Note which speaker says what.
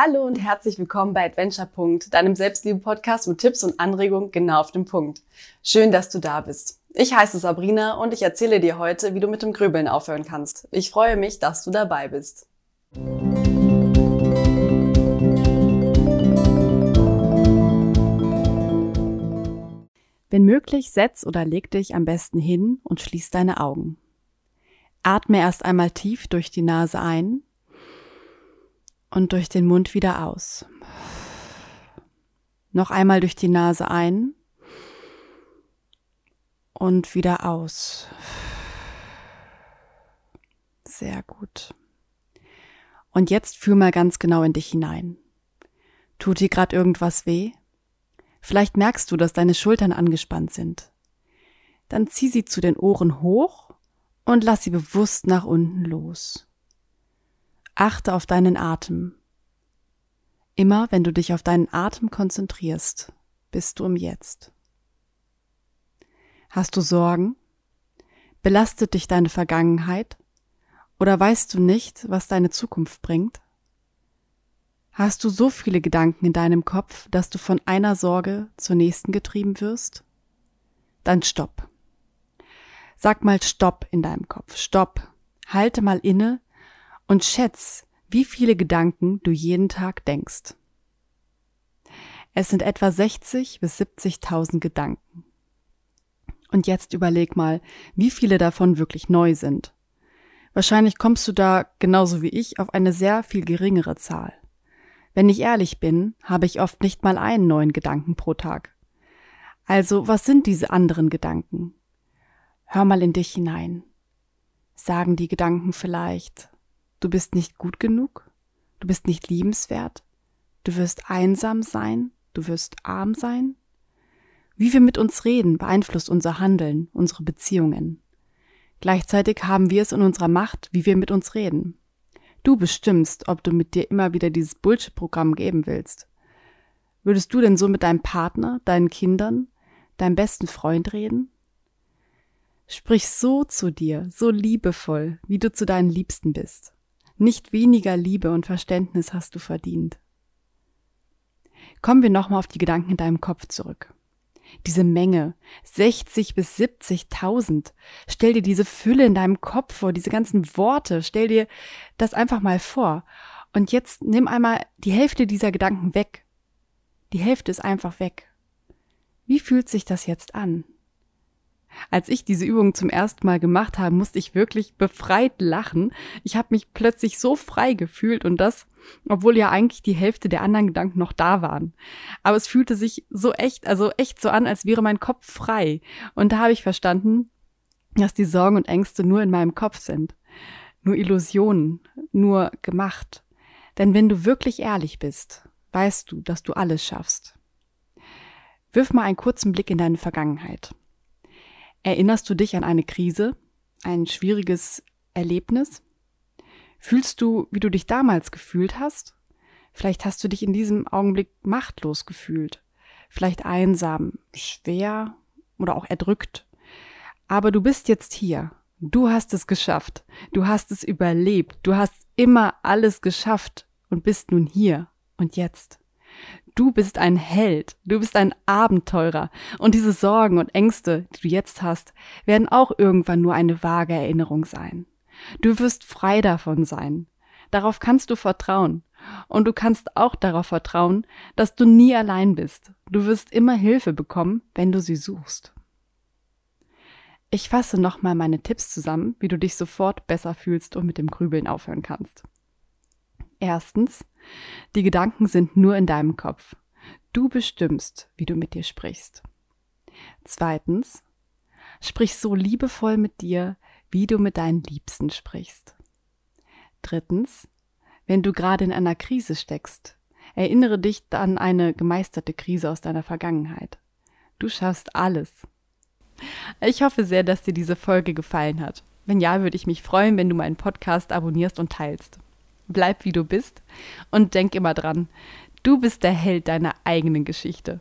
Speaker 1: Hallo und herzlich willkommen bei Adventure deinem Selbstliebe-Podcast mit Tipps und Anregungen genau auf den Punkt. Schön, dass du da bist. Ich heiße Sabrina und ich erzähle dir heute, wie du mit dem Grübeln aufhören kannst. Ich freue mich, dass du dabei bist. Wenn möglich, setz oder leg dich am besten hin und schließ deine Augen. Atme erst einmal tief durch die Nase ein und durch den Mund wieder aus. Noch einmal durch die Nase ein und wieder aus. Sehr gut. Und jetzt fühl mal ganz genau in dich hinein. Tut dir gerade irgendwas weh? Vielleicht merkst du, dass deine Schultern angespannt sind. Dann zieh sie zu den Ohren hoch und lass sie bewusst nach unten los. Achte auf deinen Atem. Immer wenn du dich auf deinen Atem konzentrierst, bist du im Jetzt. Hast du Sorgen? Belastet dich deine Vergangenheit? Oder weißt du nicht, was deine Zukunft bringt? Hast du so viele Gedanken in deinem Kopf, dass du von einer Sorge zur nächsten getrieben wirst? Dann stopp. Sag mal Stopp in deinem Kopf. Stopp. Halte mal inne und schätz, wie viele Gedanken du jeden Tag denkst. Es sind etwa 60 bis 70.000 Gedanken. Und jetzt überleg mal, wie viele davon wirklich neu sind. Wahrscheinlich kommst du da, genauso wie ich, auf eine sehr viel geringere Zahl. Wenn ich ehrlich bin, habe ich oft nicht mal einen neuen Gedanken pro Tag. Also, was sind diese anderen Gedanken? Hör mal in dich hinein. Sagen die Gedanken vielleicht, Du bist nicht gut genug, du bist nicht liebenswert, du wirst einsam sein, du wirst arm sein. Wie wir mit uns reden, beeinflusst unser Handeln, unsere Beziehungen. Gleichzeitig haben wir es in unserer Macht, wie wir mit uns reden. Du bestimmst, ob du mit dir immer wieder dieses Bullshit-Programm geben willst. Würdest du denn so mit deinem Partner, deinen Kindern, deinem besten Freund reden? Sprich so zu dir, so liebevoll, wie du zu deinen Liebsten bist. Nicht weniger Liebe und Verständnis hast du verdient. Kommen wir nochmal auf die Gedanken in deinem Kopf zurück. Diese Menge, 60 bis 70.000. Stell dir diese Fülle in deinem Kopf vor, diese ganzen Worte. Stell dir das einfach mal vor. Und jetzt nimm einmal die Hälfte dieser Gedanken weg. Die Hälfte ist einfach weg. Wie fühlt sich das jetzt an? Als ich diese Übung zum ersten Mal gemacht habe, musste ich wirklich befreit lachen. Ich habe mich plötzlich so frei gefühlt und das, obwohl ja eigentlich die Hälfte der anderen Gedanken noch da waren. Aber es fühlte sich so echt, also echt so an, als wäre mein Kopf frei. Und da habe ich verstanden, dass die Sorgen und Ängste nur in meinem Kopf sind. Nur Illusionen, nur gemacht. Denn wenn du wirklich ehrlich bist, weißt du, dass du alles schaffst. Wirf mal einen kurzen Blick in deine Vergangenheit. Erinnerst du dich an eine Krise, ein schwieriges Erlebnis? Fühlst du, wie du dich damals gefühlt hast? Vielleicht hast du dich in diesem Augenblick machtlos gefühlt, vielleicht einsam, schwer oder auch erdrückt. Aber du bist jetzt hier. Du hast es geschafft. Du hast es überlebt. Du hast immer alles geschafft und bist nun hier und jetzt. Du bist ein Held, du bist ein Abenteurer und diese Sorgen und Ängste, die du jetzt hast, werden auch irgendwann nur eine vage Erinnerung sein. Du wirst frei davon sein. Darauf kannst du vertrauen. Und du kannst auch darauf vertrauen, dass du nie allein bist. Du wirst immer Hilfe bekommen, wenn du sie suchst. Ich fasse nochmal meine Tipps zusammen, wie du dich sofort besser fühlst und mit dem Grübeln aufhören kannst. Erstens, die Gedanken sind nur in deinem Kopf. Du bestimmst, wie du mit dir sprichst. Zweitens, sprich so liebevoll mit dir, wie du mit deinen Liebsten sprichst. Drittens, wenn du gerade in einer Krise steckst, erinnere dich an eine gemeisterte Krise aus deiner Vergangenheit. Du schaffst alles. Ich hoffe sehr, dass dir diese Folge gefallen hat. Wenn ja, würde ich mich freuen, wenn du meinen Podcast abonnierst und teilst bleib wie du bist und denk immer dran, du bist der Held deiner eigenen Geschichte.